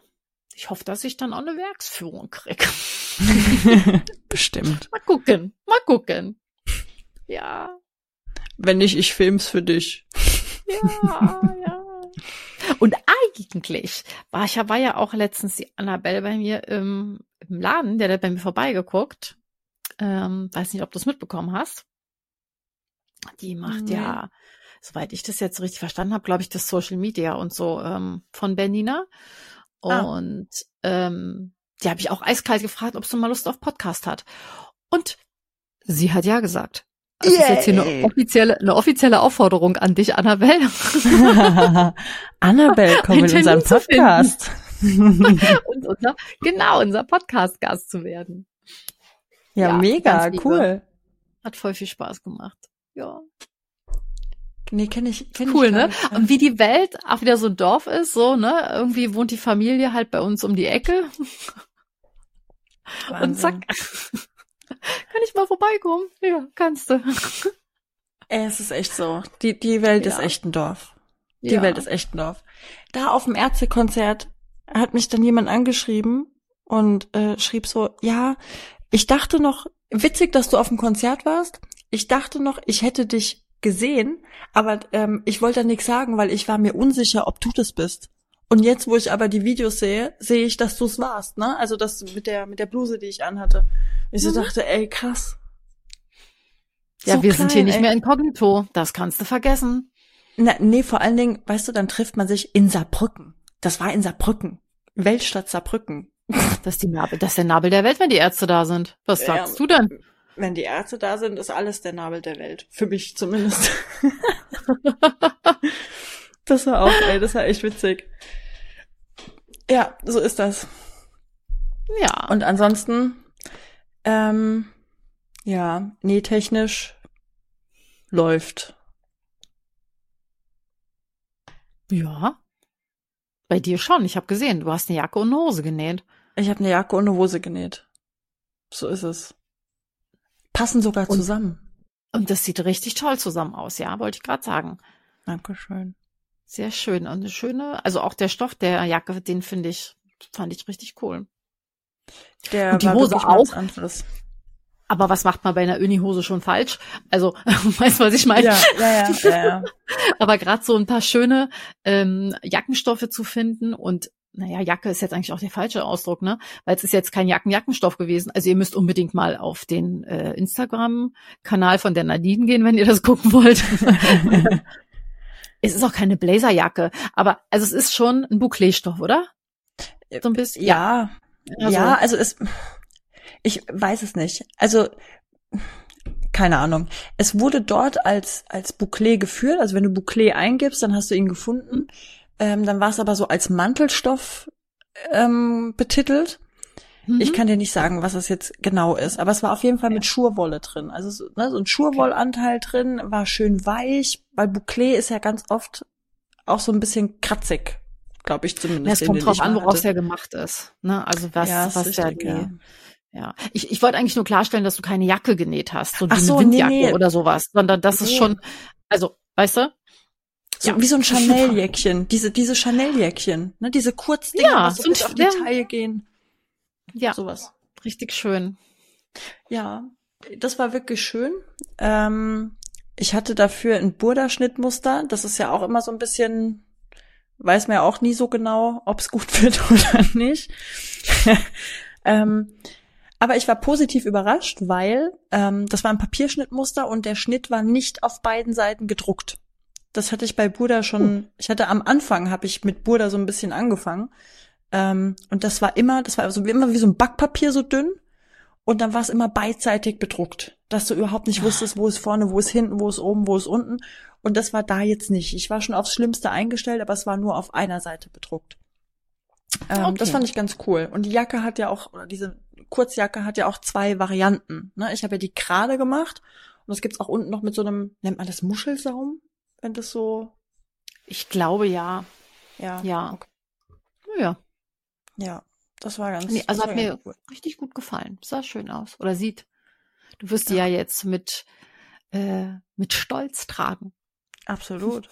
ich hoffe, dass ich dann auch eine Werksführung kriege. Bestimmt. Mal gucken, mal gucken. Ja. Wenn nicht, ich film's für dich. Ja, eigentlich war ich ja, war ja auch letztens die Annabelle bei mir im, im Laden, der hat bei mir vorbeigeguckt. Ähm, weiß nicht, ob du es mitbekommen hast. Die macht Nee. ja, soweit ich das jetzt richtig verstanden habe, glaube ich, das Social Media und so ähm, von Bernina. Ah. Und ähm, die habe ich auch eiskalt gefragt, ob sie mal Lust auf Podcast hat. Und sie hat ja gesagt. Das ist jetzt hier Yay. eine offizielle, eine offizielle Aufforderung an dich, Annabelle. Annabelle, komm in unseren. Podcast. und unser, genau, unser Podcast-Gast zu werden. ja, Ja, mega, cool. Hat voll viel Spaß gemacht. Ja. Nee, kenn ich, kenn Cool, ich ne? nicht. Und wie die Welt auch wieder so ein Dorf ist, so, ne? Irgendwie wohnt die Familie halt bei uns um die Ecke. Und Wahnsinn. zack. Kann ich mal vorbeikommen? Ja, kannst du. Es ist echt so. Die, die Welt ist Ja. echt ein Dorf. Die ja. Welt ist echt ein Dorf. Da auf dem Ärztekonzert hat mich dann jemand angeschrieben und äh, schrieb so, ja, ich dachte noch, witzig, dass du auf dem Konzert warst. Ich dachte noch, ich hätte dich gesehen, aber ähm, ich wollte nichts sagen, weil ich war mir unsicher, ob du das bist. Und jetzt, wo ich aber die Videos sehe, sehe ich, dass du es warst, ne? Also das mit der mit der Bluse, die ich anhatte. Ich so Mhm. dachte, ey, krass. Ja, So wir sind hier klein, nicht ey. mehr inkognito. Das kannst du vergessen. Na, nee, vor allen Dingen, weißt du, dann trifft man sich in Saarbrücken. Das war in Saarbrücken. Weltstadt Saarbrücken. Das ist, die Nabel, das ist der Nabel der Welt, wenn die Ärzte da sind. Was Ja. sagst du denn? Wenn die Ärzte da sind, ist alles der Nabel der Welt. Für mich zumindest. das war auch, ey, das war echt witzig. Ja, so ist das. Ja. Und ansonsten, ähm, ja, nähtechnisch läuft. ja. Bei dir schon. Ich habe gesehen, du hast eine Jacke und eine Hose genäht. Ich habe eine Jacke und eine Hose genäht. So ist es. Passen sogar Und- zusammen. Und das sieht richtig toll zusammen aus, ja, wollte ich gerade sagen. Dankeschön. Sehr schön. Und eine schöne, also auch der Stoff der Jacke, den finde ich, fand ich richtig cool. Der Und die Hose auch? anderes. Aber was macht man bei einer Uni-Hose schon falsch? Also, weißt du, was ich meine? Ja, ja, ja, ja, ja. Aber gerade so ein paar schöne ähm, Jackenstoffe zu finden und naja, Jacke ist jetzt eigentlich auch der falsche Ausdruck, ne? Weil es ist jetzt kein Jacken-Jackenstoff gewesen. Also ihr müsst unbedingt mal auf den äh, Instagram-Kanal von der Nadine gehen, wenn ihr das gucken wollt. es ist auch keine Blazerjacke, aber also es ist schon ein Bouclé-Stoff, oder? So ein bisschen. Ja, Also- ja, also es, ich weiß es nicht. Also, keine Ahnung. Es wurde dort als, als Bouclé geführt. Also wenn du Bouclé eingibst, dann hast du ihn gefunden. Ähm, dann war es aber so als Mantelstoff ähm, betitelt. Mhm. Ich kann dir nicht sagen, was es jetzt genau ist, aber es war auf jeden Fall mit Schurwolle drin. Also so, ne, so ein Schurwollanteil drin, war schön weich, weil Bouclé ist ja ganz oft auch so ein bisschen kratzig, glaube ich Ja, zumindest. es kommt drauf an, woraus hatte. der gemacht ist. Ne? Also was, Ja, ist was der richtig, die, ja. ja. Ich, ich wollte eigentlich nur klarstellen, dass du keine Jacke genäht hast, so so, eine nee, Windjacke nee. oder sowas, sondern das ist Nee. schon, also, weißt du? So, Ja. wie so ein Chanel-Jäckchen, diese, diese Chanel-Jäckchen, ne, diese Kurzdinger, Ja, was so auf die ja. Taille gehen, Ja, sowas. richtig schön. Ja, das war wirklich schön. Ähm, ich hatte dafür ein Burda-Schnittmuster, das ist ja auch immer so ein bisschen, weiß man ja auch nie so genau, ob es gut wird oder nicht. ähm, aber ich war positiv überrascht, weil ähm, das war ein Papierschnittmuster und der Schnitt war nicht auf beiden Seiten gedruckt. Das hatte ich bei Burda schon, ich hatte am Anfang, habe ich mit Burda so ein bisschen angefangen. Ähm, und das war immer, das war also wie immer wie so ein Backpapier so dünn. Und dann war es immer beidseitig bedruckt, dass du überhaupt nicht wusstest, wo ist vorne, wo ist hinten, wo ist oben, wo ist unten. Und das war da jetzt nicht. Ich war schon aufs Schlimmste eingestellt, aber es war nur auf einer Seite bedruckt. Ähm, Okay. Das fand ich ganz cool. Und die Jacke hat ja auch, oder diese Kurzjacke hat ja auch zwei Varianten. Ne? Ich habe ja die gerade gemacht und das gibt's auch unten noch mit so einem, nennt man das Muschelsaum? Wenn das so, Ich glaube ja. ja. Ja. Okay. Ja. Ja, das war ganz Nee, also hat mir cool. richtig gut gefallen. Sah schön aus. Oder sieht. Du wirst die ja jetzt mit, äh, mit Stolz tragen. Absolut.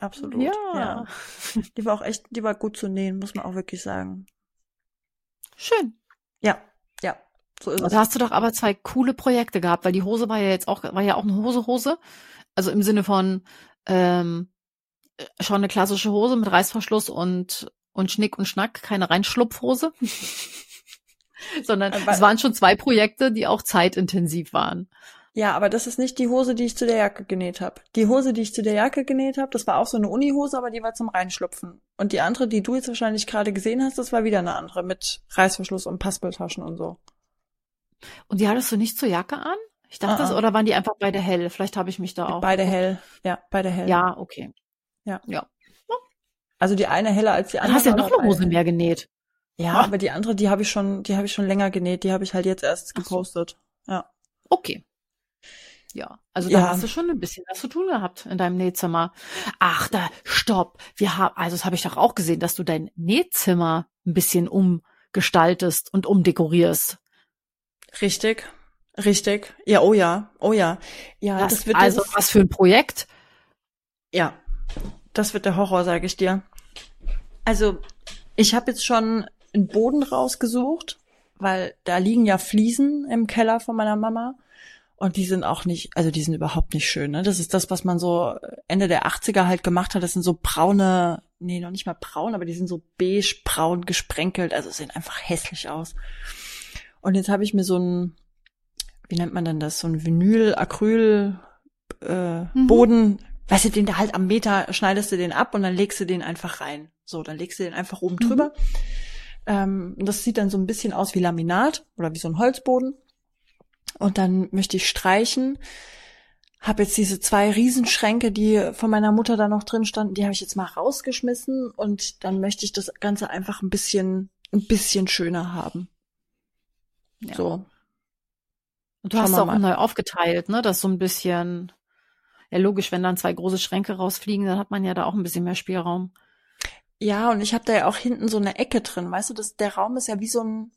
absolut. Ja. ja. Die war auch echt, die war gut zu nähen, muss man auch wirklich sagen. Schön. Ja, ja, so ist es. Da hast du doch aber zwei coole Projekte gehabt, weil die Hose war ja jetzt auch, war ja auch eine Hose-Hose. Also im Sinne von ähm, schon eine klassische Hose mit Reißverschluss und, und Schnick und Schnack, keine Reinschlupfhose. Sondern Aber- es waren schon zwei Projekte, die auch zeitintensiv waren. Ja, aber das ist nicht die Hose, die ich zu der Jacke genäht habe. Die Hose, die ich zu der Jacke genäht habe, das war auch so eine Unihose, aber die war zum Reinschlupfen. Und die andere, die du jetzt wahrscheinlich gerade gesehen hast, das war wieder eine andere mit Reißverschluss und Paspeltaschen und so. Und die hattest du nicht zur Jacke an? Ich dachte, Ah, das, ah. oder waren die einfach beide hell? Vielleicht habe ich mich da auch. Beide hell. Ja, beide hell. Ja, okay. Ja. Ja. Also die eine heller als die andere. hast du ja noch eine Hose mehr genäht. Ja, Ah. aber die andere, die habe ich schon, die habe ich schon länger genäht. Die habe ich halt jetzt erst Ach so. gepostet. Ja. Okay. Ja, also da Ja. hast du schon ein bisschen was zu tun gehabt in deinem Nähzimmer. Ach, da, stopp. Wir haben, also das habe ich doch auch gesehen, dass du dein Nähzimmer ein bisschen umgestaltest und umdekorierst. Richtig. Richtig. Ja, oh ja. Oh ja. Ja, das, Das, wird also was für ein Projekt. Ja, das wird der Horror, sage ich dir. Also, ich habe jetzt schon einen Boden rausgesucht, weil da liegen ja Fliesen im Keller von meiner Mama. Und die sind auch nicht, also die sind überhaupt nicht schön. Ne? Das ist das, was man so Ende der 80er halt gemacht hat. Das sind so braune, nee, noch nicht mal braun, aber die sind so beige-braun gesprenkelt. Also sehen einfach hässlich aus. Und jetzt habe ich mir so ein, wie nennt man denn das? So ein Vinyl-Acryl äh, Mhm. Boden, weißt du, den da halt am Meter schneidest du den ab und dann legst du den einfach rein. So, dann legst du den einfach oben Mhm. drüber. Ähm, das sieht dann so ein bisschen aus wie Laminat oder wie so ein Holzboden. Und dann möchte ich streichen. Habe jetzt diese zwei Riesenschränke, die von meiner Mutter da noch drin standen, die habe ich jetzt mal rausgeschmissen und dann möchte ich das Ganze einfach ein bisschen, ein bisschen schöner haben. Ja. So. Und du Schauen hast auch mal. neu aufgeteilt, ne? Das so ein bisschen, ja logisch, wenn dann zwei große Schränke rausfliegen, dann hat man ja da auch ein bisschen mehr Spielraum. Ja, und ich habe da ja auch hinten so eine Ecke drin, weißt du, das, der Raum ist ja wie so ein,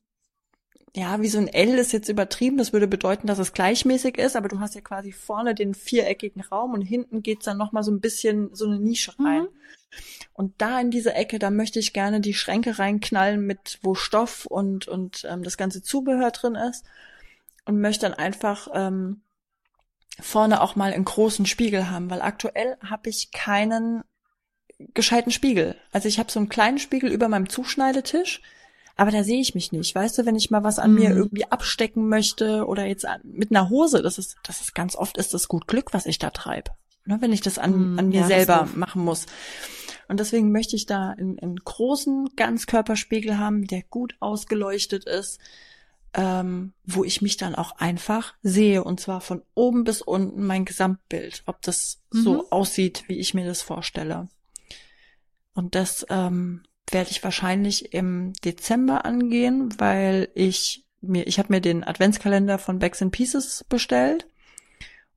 ja, wie so ein L ist jetzt übertrieben, das würde bedeuten, dass es gleichmäßig ist, aber du hast ja quasi vorne den viereckigen Raum und hinten geht's dann nochmal so ein bisschen so eine Nische rein. Mhm. Und da in diese Ecke, da möchte ich gerne die Schränke reinknallen mit, wo Stoff und, und ähm, das ganze Zubehör drin ist und möchte dann einfach ähm, vorne auch mal einen großen Spiegel haben, weil aktuell habe ich keinen gescheiten Spiegel. Also ich habe so einen kleinen Spiegel über meinem Zuschneidetisch, aber da sehe ich mich nicht. Weißt du, wenn ich mal was an mir Mhm. irgendwie abstecken möchte oder jetzt mit einer Hose, das ist, das ist ganz oft ist das gut Glück, was ich da treibe. Ne, wenn ich das an, Mhm, an mir ja, selber machen muss. Und deswegen möchte ich da einen, einen großen Ganzkörperspiegel haben, der gut ausgeleuchtet ist, ähm, wo ich mich dann auch einfach sehe und zwar von oben bis unten mein Gesamtbild, ob das Mhm. so aussieht, wie ich mir das vorstelle. Und das ähm, werde ich wahrscheinlich im Dezember angehen, weil ich mir, ich habe mir den Adventskalender von Bags and Pieces bestellt.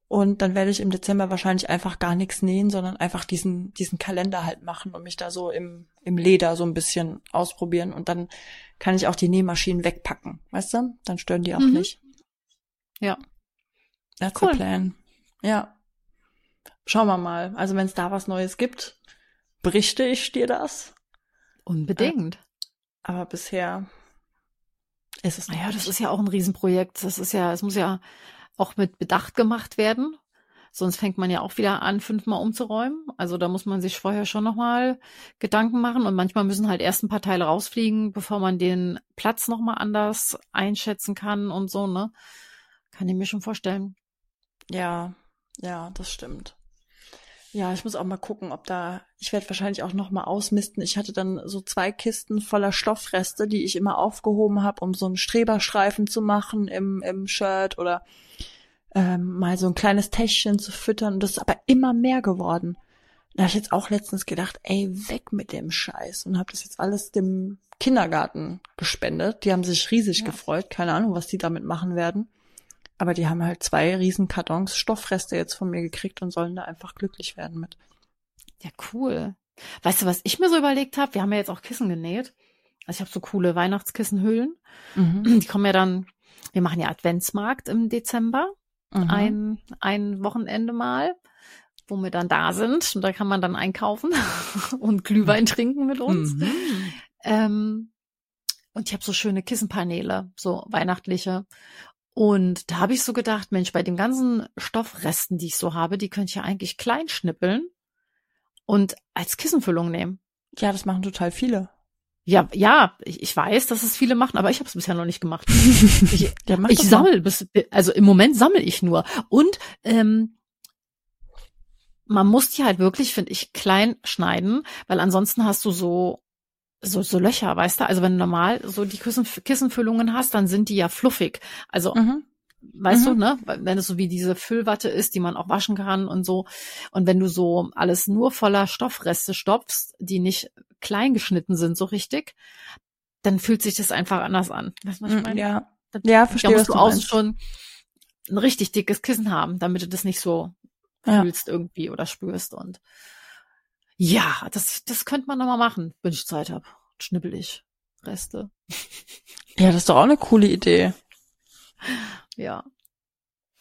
Und dann werde ich im Dezember wahrscheinlich einfach gar nichts nähen, sondern einfach diesen, diesen Kalender halt machen und mich da so im, im Leder so ein bisschen ausprobieren. Und dann kann ich auch die Nähmaschinen wegpacken. Weißt du? Dann stören die auch Mhm. nicht. Ja. That's Cool. the plan. Ja. Schauen wir mal. Also wenn es da was Neues gibt, berichte ich dir das. Unbedingt. Aber bisher ist es Naja, das ist ja auch ein Riesenprojekt. Das ist ja, es muss ja auch mit Bedacht gemacht werden. Sonst fängt man ja auch wieder an, fünfmal umzuräumen. Also da muss man sich vorher schon nochmal Gedanken machen. Und manchmal müssen halt erst ein paar Teile rausfliegen, bevor man den Platz nochmal anders einschätzen kann und so, ne? Kann ich mir schon vorstellen. Ja, ja, das stimmt. Ja, ich muss auch mal gucken, ob da, ich werde wahrscheinlich auch noch mal ausmisten. Ich hatte dann so zwei Kisten voller Stoffreste, die ich immer aufgehoben habe, um so einen Streberstreifen zu machen im, im Shirt oder ähm, mal so ein kleines Täschchen zu füttern. Und das ist aber immer mehr geworden. Da habe ich jetzt auch letztens gedacht, ey, weg mit dem Scheiß. Und habe das jetzt alles dem Kindergarten gespendet. Die haben sich riesig Ja. gefreut. Keine Ahnung, was die damit machen werden. Aber die haben halt zwei riesen Kartons Stoffreste jetzt von mir gekriegt und sollen da einfach glücklich werden mit. Ja, cool. Weißt du, was ich mir so überlegt habe? Wir haben ja jetzt auch Kissen genäht. Also ich habe so coole Weihnachtskissenhüllen. Mhm. Die kommen ja dann, wir machen ja Adventsmarkt im Dezember. Mhm. ein, ein Wochenende mal. wo wir dann da sind. Und da kann man dann einkaufen und Glühwein trinken mit uns. Mhm. Ähm, und ich habe so schöne Kissenpaneele, so weihnachtliche. Und da habe ich so gedacht, Mensch, bei den ganzen Stoffresten, die ich so habe, die könnte ich ja eigentlich klein schnippeln und als Kissenfüllung nehmen. Ja, das machen total viele. Ja, ja, ich, ich weiß, dass es viele machen, aber ich habe es bisher noch nicht gemacht. Ich, Ja, ich sammle bis, also im Moment sammle ich nur. Und ähm, man muss die halt wirklich, finde ich, klein schneiden, weil ansonsten hast du so so so Löcher, weißt du? Also wenn du normal so die Kissen, Kissenfüllungen hast, dann sind die ja fluffig. Also Mhm. Weißt Mhm. du, ne? Wenn es so wie diese Füllwatte ist, die man auch waschen kann und so. Und wenn du so alles nur voller Stoffreste stopfst, die nicht klein geschnitten sind so richtig, dann fühlt sich das einfach anders an. Weißt du, was ich meine? Mhm, Ja, Da- ja, Da verstehe, was musst du du meinst. schon ein richtig dickes Kissen haben, damit du das nicht so Ja. fühlst irgendwie oder spürst. Und ja, das, das könnte man nochmal machen, wenn ich Zeit habe. Schnippel ich Reste. Ja, das ist doch auch eine coole Idee. Ja.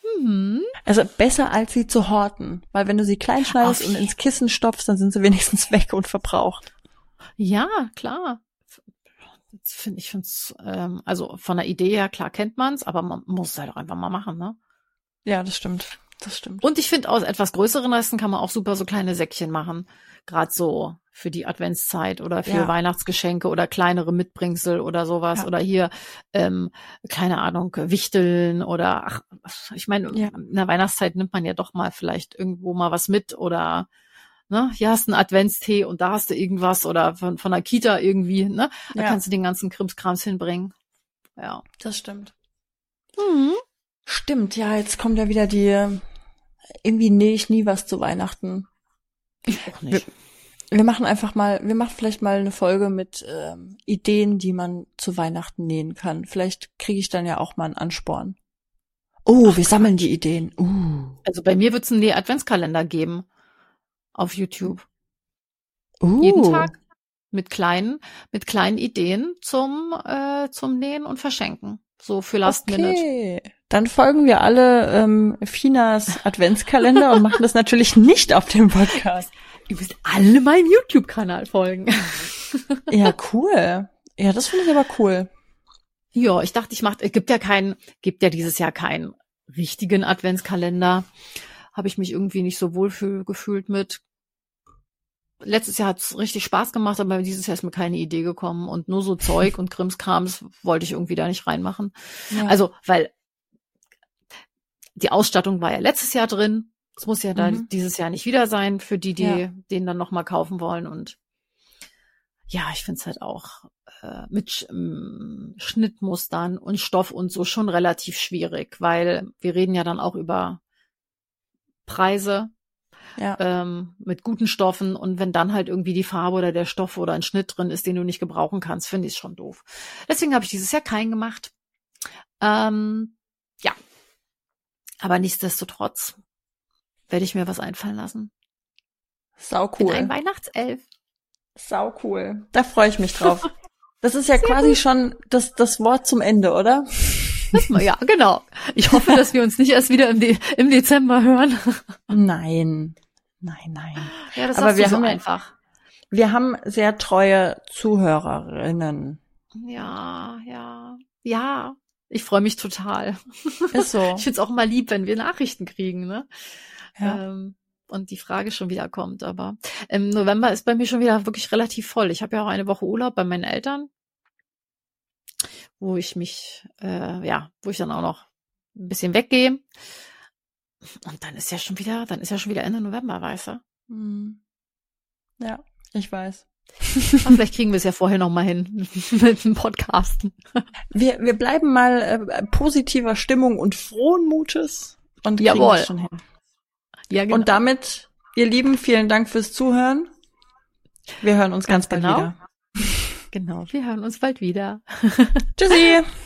Hm. Also besser als sie zu horten, weil wenn du sie klein schneidest und ins Kissen stopfst, dann sind sie wenigstens weg und verbraucht. Ja, klar. Finde ich, find's, ähm, also von der Idee her, klar kennt man's, aber man muss es halt auch einfach mal machen, ne? Ja, das stimmt. Das stimmt. Und ich finde, aus etwas größeren Resten kann man auch super so kleine Säckchen machen. Gerade so für die Adventszeit oder für Ja. Weihnachtsgeschenke oder kleinere Mitbringsel oder sowas. Ja. Oder hier, ähm, keine Ahnung, Wichteln oder ach, ich meine, Ja. in der Weihnachtszeit nimmt man ja doch mal vielleicht irgendwo mal was mit oder ne, hier hast du einen Adventstee und da hast du irgendwas oder von, von der Kita irgendwie, ne? Da Ja. kannst du den ganzen Krimskrams hinbringen. Ja. Das stimmt. Mhm. Stimmt, ja, jetzt kommt ja wieder die, äh, irgendwie nähe ich nie was zu Weihnachten. Ich auch nicht. Wir machen einfach mal, wir machen vielleicht mal eine Folge mit ähm, Ideen, die man zu Weihnachten nähen kann. Vielleicht kriege ich dann ja auch mal einen Ansporn. Oh, wir sammeln die Ideen. Uh. Also bei mir wird es einen Adventskalender geben auf YouTube. uh. Jeden Tag mit kleinen, mit kleinen Ideen zum, äh, zum Nähen und Verschenken. So für Last Minute. Okay. Dann folgen wir alle ähm, Finas Adventskalender und machen das natürlich nicht auf dem Podcast. Ihr müsst alle meinem YouTube-Kanal folgen. Ja, cool. Ja, das finde ich aber cool. ja, ich dachte, ich mach, es gibt ja keinen, gibt ja dieses Jahr keinen richtigen Adventskalender. Habe ich mich irgendwie nicht so wohl für, gefühlt mit. Letztes Jahr hat es richtig Spaß gemacht, aber dieses Jahr ist mir keine Idee gekommen und nur so Zeug und Krimskrams wollte ich irgendwie da nicht reinmachen. Ja. Also, weil die Ausstattung war ja letztes Jahr drin. Es muss ja da Mhm. dieses Jahr nicht wieder sein für die, die Ja. den dann nochmal kaufen wollen. Und ja, ich finde es halt auch äh, mit ähm, Schnittmustern und Stoff und so schon relativ schwierig, weil wir reden ja dann auch über Preise ja. ähm, mit guten Stoffen und wenn dann halt irgendwie die Farbe oder der Stoff oder ein Schnitt drin ist, den du nicht gebrauchen kannst, finde ich schon doof. Deswegen habe ich dieses Jahr keinen gemacht. Ähm, ja. Aber nichtsdestotrotz werde ich mir was einfallen lassen. Sau Bin ein cool. Weihnachtself. Sau cool. Da freue ich mich drauf. Das ist ja quasi schon das, das Wort zum Ende, oder? Ja, genau. Ich hoffe, dass wir uns nicht erst wieder im, De im Dezember hören. Nein. Nein, nein. Ja, das Aber wir so haben einfach. Wir haben sehr treue Zuhörerinnen. Ja, ja, ja. Ich freue mich total. Ist so. Ich find's auch immer lieb, wenn wir Nachrichten kriegen, ne? Ja. Ähm, und die Frage schon wieder kommt. Aber im November ist bei mir schon wieder wirklich relativ voll. Ich habe ja auch eine Woche Urlaub bei meinen Eltern, wo ich mich, äh, ja, wo ich dann auch noch ein bisschen weggehe. Und dann ist ja schon wieder, dann ist ja schon wieder Ende November, weißt du? Hm. Ja, ich weiß. Aber vielleicht kriegen wir es ja vorher noch mal hin mit dem Podcasten. Wir, wir bleiben mal äh, positiver Stimmung und frohen Mutes und kriegen Jawohl. das schon hin. Ja, Und damit, ihr Lieben, vielen Dank fürs Zuhören. Wir hören uns ganz, Ganz bald genau. wieder. genau. Wir hören uns bald wieder. Tschüssi!